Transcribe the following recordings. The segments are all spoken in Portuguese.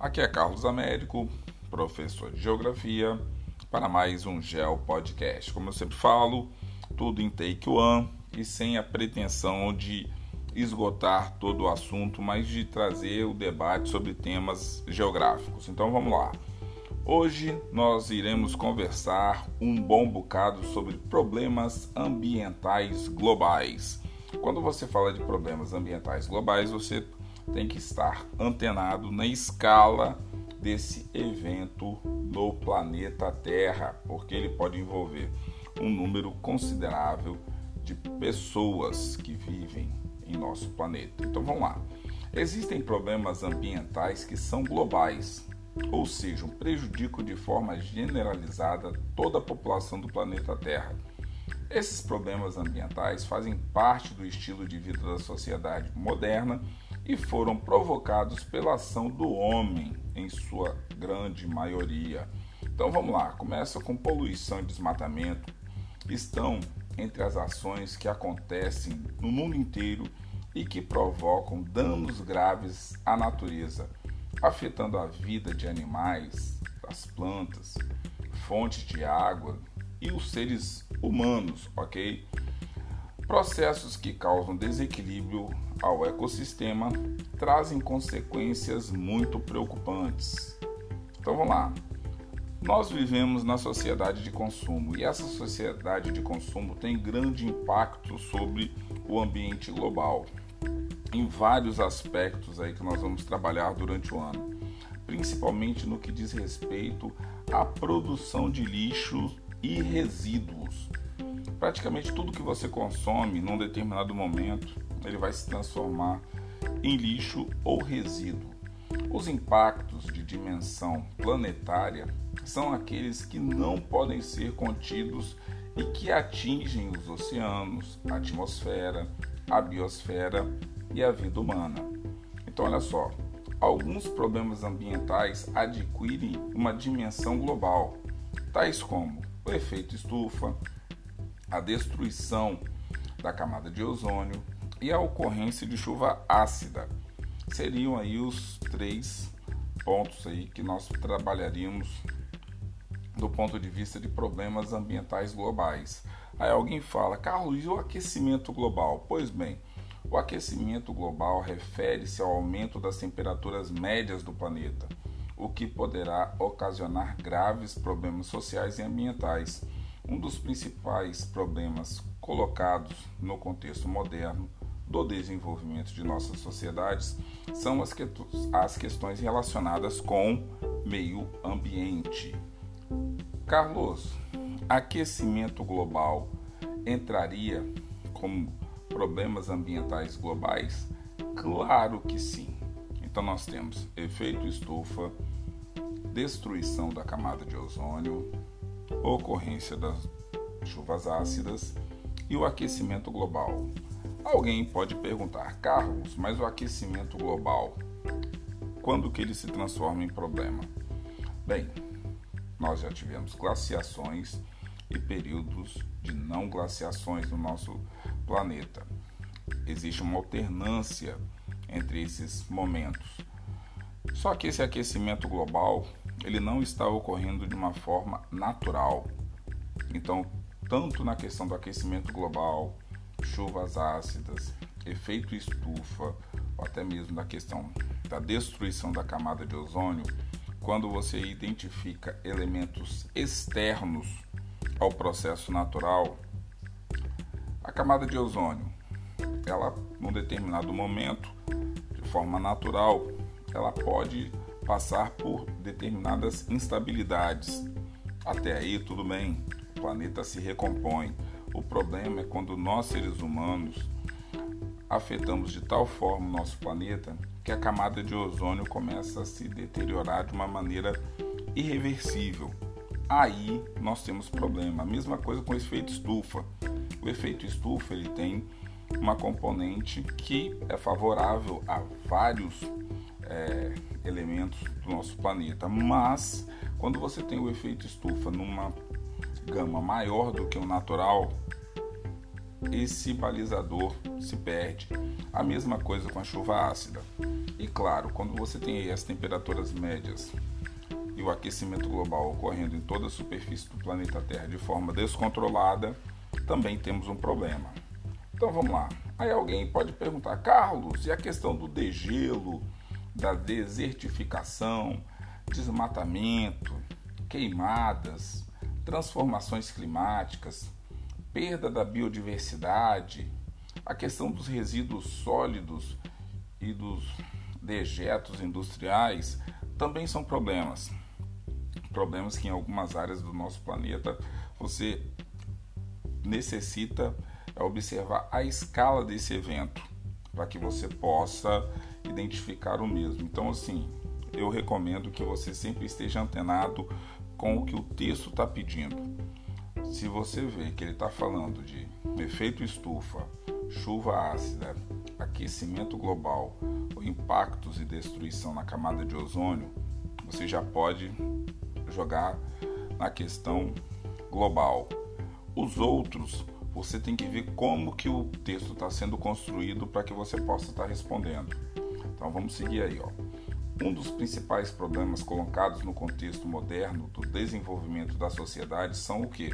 Aqui é Carlos Américo, professor de Geografia, para mais um Geo Podcast. Como eu sempre falo, tudo em take one e sem a pretensão de esgotar todo o assunto, mas de trazer o debate sobre temas geográficos. Então vamos lá. Hoje nós iremos conversar um bom bocado sobre problemas ambientais globais. Quando você fala de problemas ambientais globais, você tem que estar antenado na escala desse evento no planeta Terra, porque ele pode envolver um número considerável de pessoas que vivem em nosso planeta. Então vamos lá. Existem problemas ambientais que são globais, ou seja, prejudicam de forma generalizada toda a população do planeta Terra. Esses problemas ambientais fazem parte do estilo de vida da sociedade moderna e foram provocados pela ação do homem, em sua grande maioria. Então vamos lá, começa com poluição e desmatamento. Estão entre as ações que acontecem no mundo inteiro e que provocam danos graves à natureza, afetando a vida de animais, das plantas, fontes de água e os seres humanos, ok? Processos que causam desequilíbrio ao ecossistema trazem consequências muito preocupantes. Então vamos lá. Nós vivemos na sociedade de consumo e essa sociedade de consumo tem grande impacto sobre o ambiente global em vários aspectos aí que nós vamos trabalhar durante o ano, principalmente no que diz respeito à produção de lixo e resíduos. Praticamente tudo que você consome num determinado momento, ele vai se transformar em lixo ou resíduo. Os impactos de dimensão planetária são aqueles que não podem ser contidos e que atingem os oceanos, a atmosfera, a biosfera e a vida humana. Então, olha só, alguns problemas ambientais adquirem uma dimensão global, tais como o efeito estufa, a destruição da camada de ozônio e a ocorrência de chuva ácida. Seriam aí os três pontos aí que nós trabalharíamos do ponto de vista de problemas ambientais globais. Aí alguém fala, Carlos, e o aquecimento global? Pois bem, o aquecimento global refere-se ao aumento das temperaturas médias do planeta, o que poderá ocasionar graves problemas sociais e ambientais um dos principais problemas colocados no contexto moderno do desenvolvimento de nossas sociedades são as, que, as questões relacionadas com meio ambiente. Carlos, aquecimento global entraria como problemas ambientais globais? Claro que sim. Então nós temos efeito estufa, destruição da camada de ozônio, ocorrência das chuvas ácidas e o aquecimento global. Alguém pode perguntar, Carlos, mas o aquecimento global, quando que ele se transforma em problema? Bem, nós já tivemos glaciações e períodos de não glaciações no nosso planeta. Existe uma alternância entre esses momentos. Só que esse aquecimento global ele não está ocorrendo de uma forma natural. Então, tanto na questão do aquecimento global, chuvas ácidas, efeito estufa, ou até mesmo na questão da destruição da camada de ozônio, quando você identifica elementos externos ao processo natural, a camada de ozônio, ela, num determinado momento, de forma natural, ela pode passar por determinadas instabilidades. Até aí, tudo bem, o planeta se recompõe. O problema é quando nós, seres humanos, afetamos de tal forma o nosso planeta que a camada de ozônio começa a se deteriorar de uma maneira irreversível. Aí nós temos problema. A mesma coisa com o efeito estufa. O efeito estufa ele tem uma componente que é favorável a vários é, elementos do nosso planeta. Mas quando você tem o efeito estufa numa gama maior do que o natural, esse balizador se perde. A mesma coisa com a chuva ácida. E claro, quando você tem as temperaturas médias e o aquecimento global ocorrendo em toda a superfície do planeta Terra de forma descontrolada, também temos um problema. Então vamos lá. Aí alguém pode perguntar, Carlos, e a questão do degelo, da desertificação, desmatamento, queimadas, transformações climáticas, perda da biodiversidade, a questão dos resíduos sólidos e dos dejetos industriais também são problemas. Problemas que em algumas áreas do nosso planeta você necessita observar a escala desse evento para que você possa identificar o mesmo. Então, assim, eu recomendo que você sempre esteja antenado com o que o texto está pedindo. Se você vê que ele está falando de efeito estufa, chuva ácida, aquecimento global, impactos e destruição na camada de ozônio, você já pode jogar na questão global. Os outros, você tem que ver como que o texto está sendo construído para que você possa estar tá respondendo. Então vamos seguir aí, ó. Um dos principais problemas colocados no contexto moderno do desenvolvimento da sociedade são o que?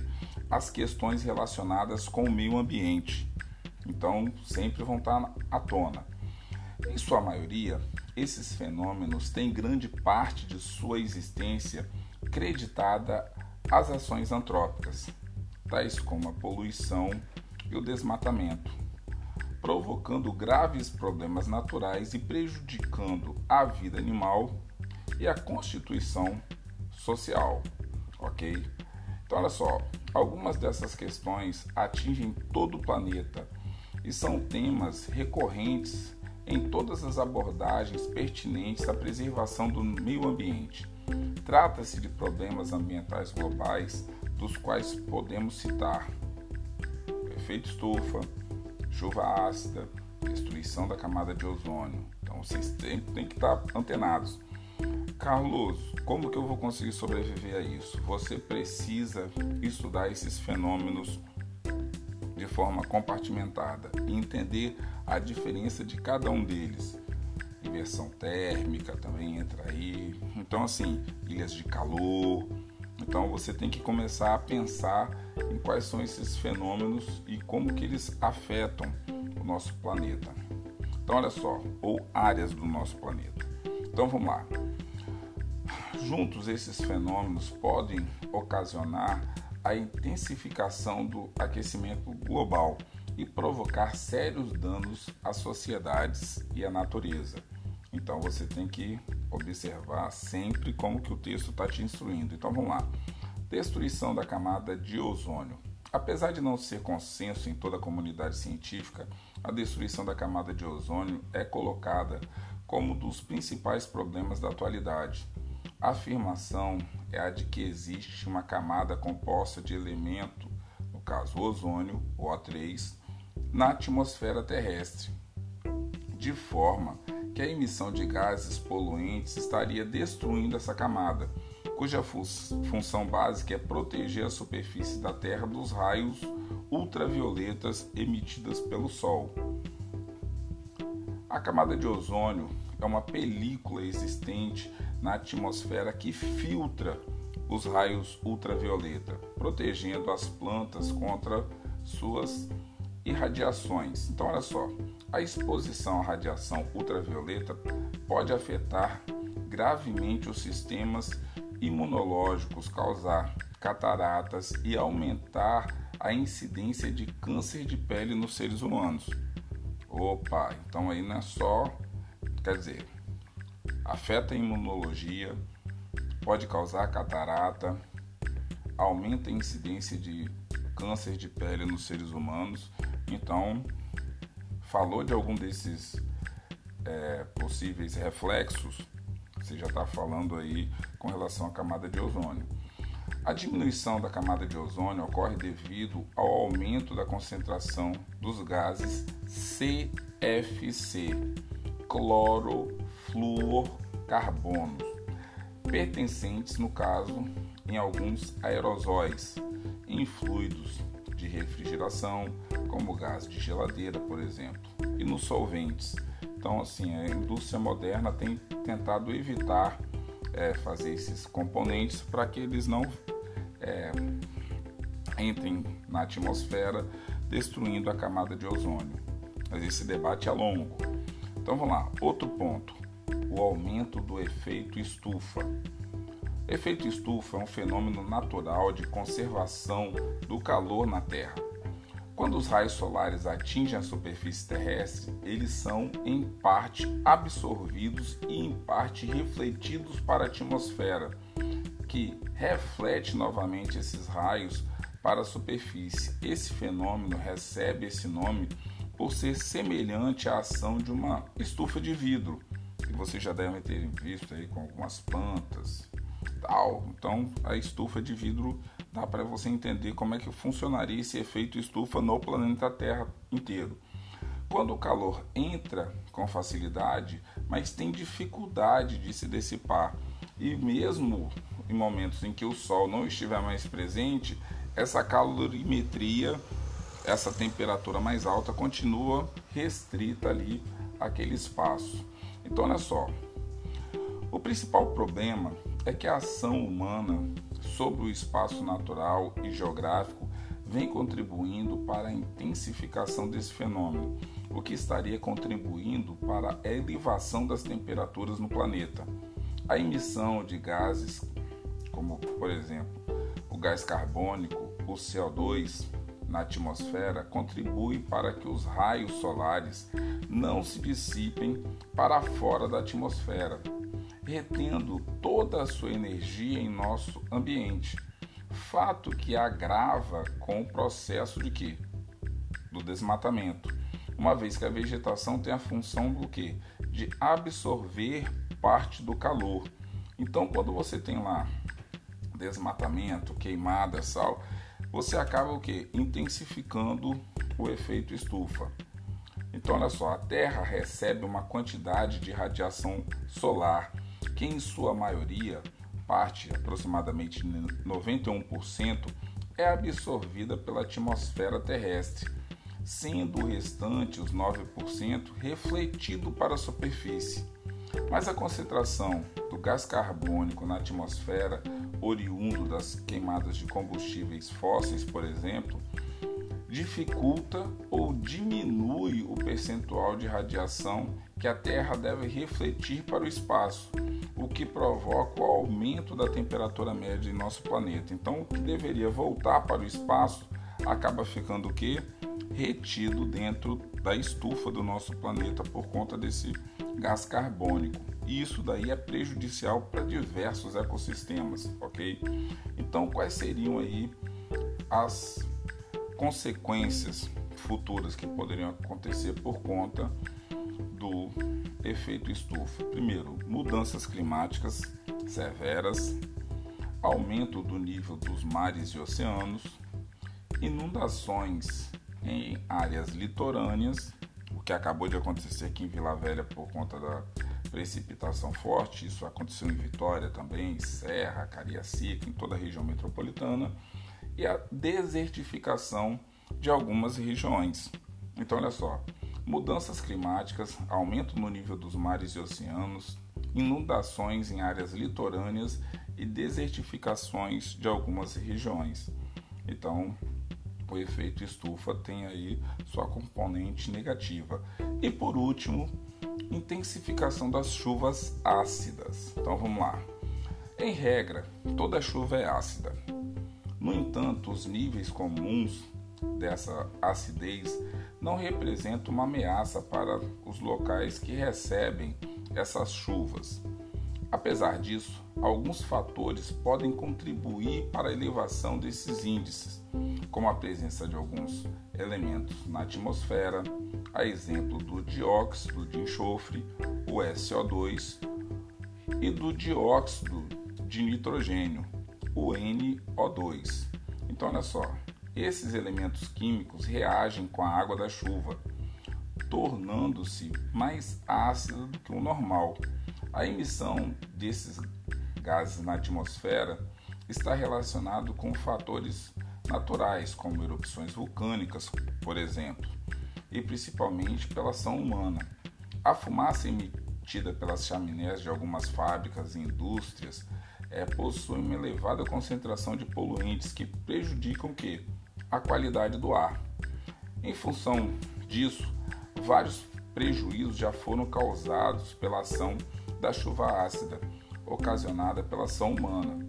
As questões relacionadas com o meio ambiente. Então, sempre vão estar à tona. Em sua maioria, esses fenômenos têm grande parte de sua existência creditada às ações antrópicas, tais como a poluição e o desmatamento provocando graves problemas naturais e prejudicando a vida animal e a constituição social, ok? Então, olha só, algumas dessas questões atingem todo o planeta e são temas recorrentes em todas as abordagens pertinentes à preservação do meio ambiente. Trata-se de problemas ambientais globais, dos quais podemos citar efeito estufa, chuva ácida, destruição da camada de ozônio. Então vocês têm, têm que estar antenados. Carlos, como que eu vou conseguir sobreviver a isso? Você precisa estudar esses fenômenos de forma compartimentada e entender a diferença de cada um deles. Inversão térmica também entra aí. Então, assim, ilhas de calor. Então, você tem que começar a pensar em quais são esses fenômenos e como que eles afetam o nosso planeta. Então, olha só, ou áreas do nosso planeta. Então, vamos lá. Juntos, esses fenômenos podem ocasionar a intensificação do aquecimento global e provocar sérios danos às sociedades e à natureza. Então você tem que observar sempre como que o texto está te instruindo. Então vamos lá. Destruição da camada de ozônio. Apesar de não ser consenso em toda a comunidade científica, a destruição da camada de ozônio é colocada como um dos principais problemas da atualidade. A afirmação é a de que existe uma camada composta de elemento, no caso ozônio, o O3, na atmosfera terrestre, de forma a emissão de gases poluentes estaria destruindo essa camada cuja função básica é proteger a superfície da Terra dos raios ultravioletas emitidas pelo Sol. A camada de ozônio é uma película existente na atmosfera que filtra os raios ultravioleta, protegendo as plantas contra suas irradiações. Então, olha só, a exposição à radiação ultravioleta pode afetar gravemente os sistemas imunológicos, causar cataratas e aumentar a incidência de câncer de pele nos seres humanos. Opa, então aí não é só, quer dizer, afeta a imunologia, pode causar catarata, aumenta a incidência de câncer de pele nos seres humanos. Então, falou de algum desses é, possíveis reflexos, você já está falando aí com relação à camada de ozônio. A diminuição da camada de ozônio ocorre devido ao aumento da concentração dos gases CFC, clorofluorcarbonos, pertencentes, no caso, em alguns aerosóis, em fluidos de refrigeração, como gás de geladeira, por exemplo, e nos solventes. Então, assim, a indústria moderna tem tentado evitar é, fazer esses componentes para que eles não é, entrem na atmosfera, destruindo a camada de ozônio. Mas esse debate é longo. Então vamos lá, outro ponto: o aumento do efeito estufa. Efeito estufa é um fenômeno natural de conservação do calor na Terra. Quando os raios solares atingem a superfície terrestre, eles são em parte absorvidos e em parte refletidos para a atmosfera, que reflete novamente esses raios para a superfície. Esse fenômeno recebe esse nome por ser semelhante à ação de uma estufa de vidro, que vocês já devem ter visto aí com algumas plantas, tal. Então, a estufa de vidro dá para você entender como é que funcionaria esse efeito estufa no planeta Terra inteiro. Quando o calor entra com facilidade, mas tem dificuldade de se dissipar, e mesmo em momentos em que o Sol não estiver mais presente, essa calorimetria, essa temperatura mais alta continua restrita ali àquele espaço. Então, olha só, o principal problema é que a ação humana sobre o espaço natural e geográfico vem contribuindo para a intensificação desse fenômeno, o que estaria contribuindo para a elevação das temperaturas no planeta. A emissão de gases, como por exemplo o gás carbônico, o CO2 na atmosfera, contribui para que os raios solares não se dissipem para fora da atmosfera, retendo toda a sua energia em nosso ambiente. Fato que agrava com o processo de que? Do desmatamento. Uma vez que a vegetação tem a função do que? De absorver parte do calor. Então, quando você tem lá desmatamento, queimada, sal, você acaba o que? Intensificando o efeito estufa. Então, olha só, a Terra recebe uma quantidade de radiação solar que em sua maioria, parte aproximadamente 91%, é absorvida pela atmosfera terrestre, sendo o restante, os 9%, refletido para a superfície. Mas a concentração do gás carbônico na atmosfera, oriundo das queimadas de combustíveis fósseis, por exemplo, dificulta ou diminui o percentual de radiação que a Terra deve refletir para o espaço, o que provoca o aumento da temperatura média em nosso planeta. Então, o que deveria voltar para o espaço acaba ficando o que? Retido dentro da estufa do nosso planeta por conta desse gás carbônico. E isso daí é prejudicial para diversos ecossistemas, ok? Então, quais seriam aí as consequências futuras que poderiam acontecer por conta do efeito estufa. Primeiro, mudanças climáticas severas, aumento do nível dos mares e oceanos, inundações em áreas litorâneas, o que acabou de acontecer aqui em Vila Velha por conta da precipitação forte, isso aconteceu em Vitória também, Serra, Cariacica, em toda a região metropolitana, e a desertificação de algumas regiões. Então, olha só: mudanças climáticas, aumento no nível dos mares e oceanos, inundações em áreas litorâneas e desertificações de algumas regiões. Então, o efeito estufa tem aí sua componente negativa. E por último, intensificação das chuvas ácidas. Então vamos lá. Em regra, toda chuva é ácida. No entanto, os níveis comuns dessa acidez não representam uma ameaça para os locais que recebem essas chuvas. Apesar disso, alguns fatores podem contribuir para a elevação desses índices, como a presença de alguns elementos na atmosfera, a exemplo do dióxido de enxofre, o SO2, e do dióxido de nitrogênio, o NO2. Então, olha só, esses elementos químicos reagem com a água da chuva, tornando-se mais ácida do que o normal. A emissão desses gases na atmosfera está relacionado com fatores naturais, como erupções vulcânicas, por exemplo, e principalmente pela ação humana. A fumaça emitida pelas chaminés de algumas fábricas e indústrias é, possui uma elevada concentração de poluentes que prejudicam que? A qualidade do ar. Em função disso, vários prejuízos já foram causados pela ação da chuva ácida, ocasionada pela ação humana,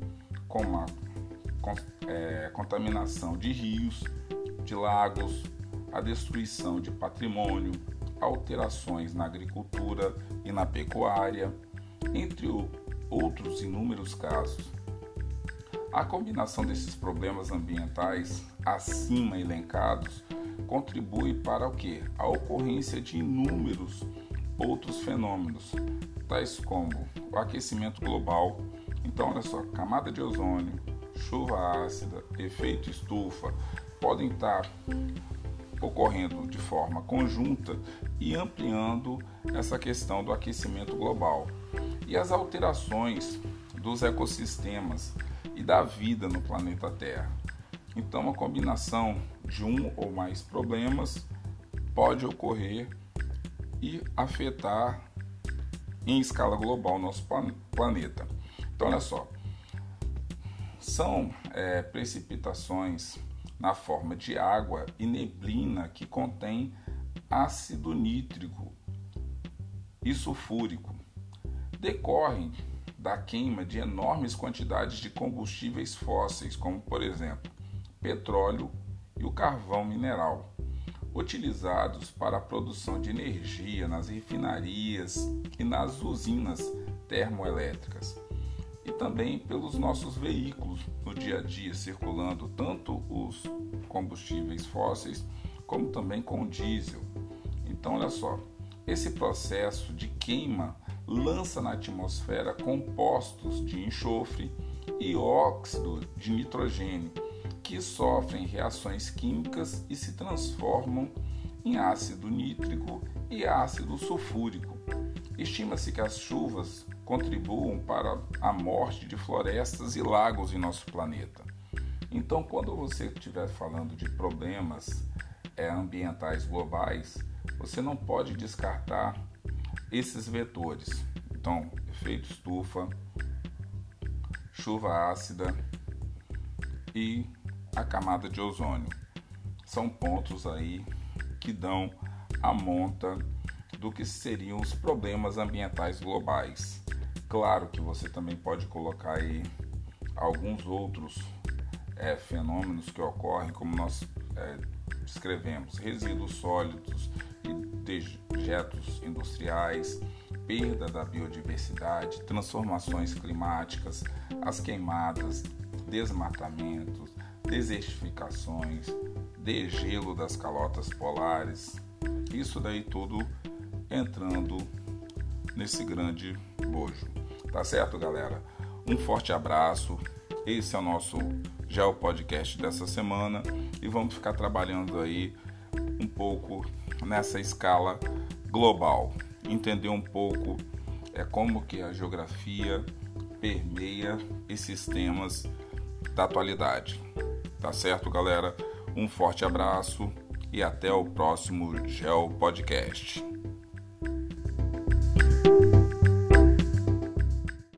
como a é, contaminação de rios, de lagos, a destruição de patrimônio, alterações na agricultura e na pecuária, entre outros inúmeros casos. A combinação desses problemas ambientais acima elencados contribui para o que? A ocorrência de inúmeros outros fenômenos, tais como o aquecimento global. Então, olha só, camada de ozônio, chuva ácida, efeito estufa podem estar ocorrendo de forma conjunta e ampliando essa questão do aquecimento global. E as alterações dos ecossistemas e da vida no planeta Terra. Então, a combinação de um ou mais problemas pode ocorrer e afetar em escala global nosso planeta. Então, olha só, são é, precipitações na forma de água e neblina que contém ácido nítrico e sulfúrico. Decorrem da queima de enormes quantidades de combustíveis fósseis, como por exemplo petróleo e o carvão mineral, utilizados para a produção de energia nas refinarias e nas usinas termoelétricas e também pelos nossos veículos no dia a dia, circulando tanto os combustíveis fósseis como também com diesel. Então, olha só, esse processo de queima lança na atmosfera compostos de enxofre e óxido de nitrogênio que sofrem reações químicas e se transformam em ácido nítrico e ácido sulfúrico. Estima-se que as chuvas contribuam para a morte de florestas e lagos em nosso planeta. Então, quando você estiver falando de problemas é, ambientais globais, você não pode descartar esses vetores. Então, efeito estufa, chuva ácida e a camada de ozônio. São pontos aí que dão a monta do que seriam os problemas ambientais globais. Claro que você também pode colocar aí alguns outros é, fenômenos que ocorrem, como nós é, descrevemos: resíduos sólidos e dejetos industriais, perda da biodiversidade, transformações climáticas, as queimadas, desmatamentos, desertificações, degelo das calotas polares, isso daí tudo entrando nesse grande bojo. Tá certo, galera? Um forte abraço. Esse é o nosso Geo Podcast dessa semana e vamos ficar trabalhando aí um pouco nessa escala global, entender um pouco é como que a geografia permeia esses temas da atualidade. Tá certo, galera? Um forte abraço e até o próximo Geo Podcast.